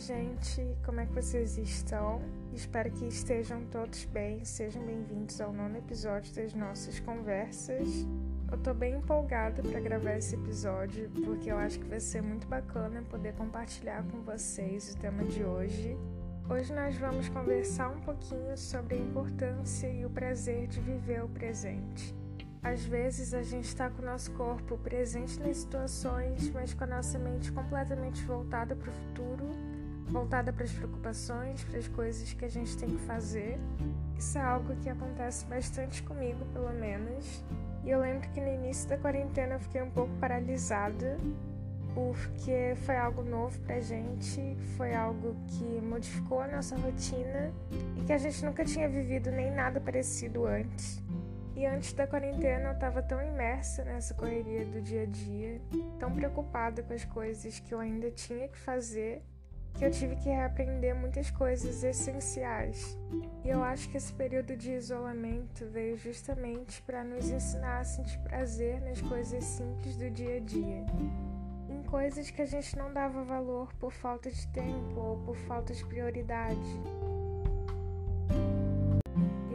gente! Como é que vocês estão? Espero que estejam todos bem. Sejam bem-vindos ao nono episódio das nossas conversas. Eu tô bem empolgada para gravar esse episódio porque eu acho que vai ser muito bacana poder compartilhar com vocês o tema de hoje. Hoje nós vamos conversar um pouquinho sobre a importância e o prazer de viver o presente. Às vezes a gente está com o nosso corpo presente nas situações, mas com a nossa mente completamente voltada para o futuro, voltada para as preocupações, para as coisas que a gente tem que fazer. Isso é algo que acontece bastante comigo, pelo menos. E eu lembro que no início da quarentena eu fiquei um pouco paralisada, porque foi algo novo pra gente, foi algo que modificou a nossa rotina e que a gente nunca tinha vivido nem nada parecido antes. E antes da quarentena eu estava tão imersa nessa correria do dia a dia, tão preocupada com as coisas que eu ainda tinha que fazer, que eu tive que reaprender muitas coisas essenciais. E eu acho que esse período de isolamento veio justamente para nos ensinar a sentir prazer nas coisas simples do dia a dia. Em coisas que a gente não dava valor por falta de tempo ou por falta de prioridade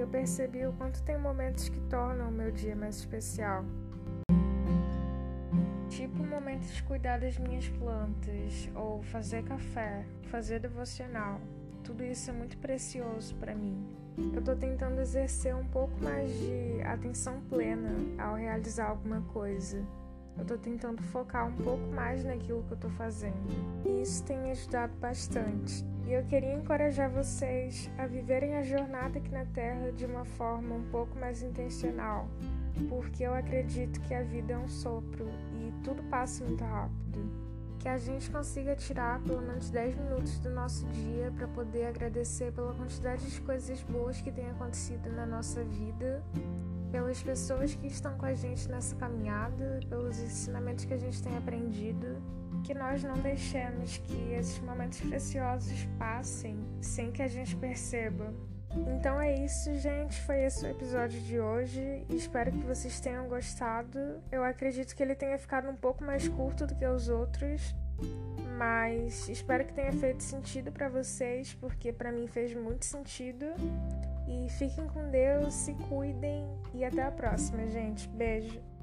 eu percebi o quanto tem momentos que tornam o meu dia mais especial. Tipo o momento de cuidar das minhas plantas, ou fazer café, fazer devocional. Tudo isso é muito precioso para mim. Eu tô tentando exercer um pouco mais de atenção plena ao realizar alguma coisa. Eu tô tentando focar um pouco mais naquilo que eu tô fazendo. E isso tem ajudado bastante. E eu queria encorajar vocês a viverem a jornada aqui na Terra de uma forma um pouco mais intencional, porque eu acredito que a vida é um sopro e tudo passa muito rápido. Que a gente consiga tirar pelo menos 10 minutos do nosso dia para poder agradecer pela quantidade de coisas boas que tem acontecido na nossa vida, pelas pessoas que estão com a gente nessa caminhada, pelos ensinamentos que a gente tem aprendido que nós não deixemos que esses momentos preciosos passem sem que a gente perceba. Então é isso, gente. Foi esse o episódio de hoje. Espero que vocês tenham gostado. Eu acredito que ele tenha ficado um pouco mais curto do que os outros, mas espero que tenha feito sentido para vocês, porque para mim fez muito sentido. E fiquem com Deus, se cuidem e até a próxima, gente. Beijo.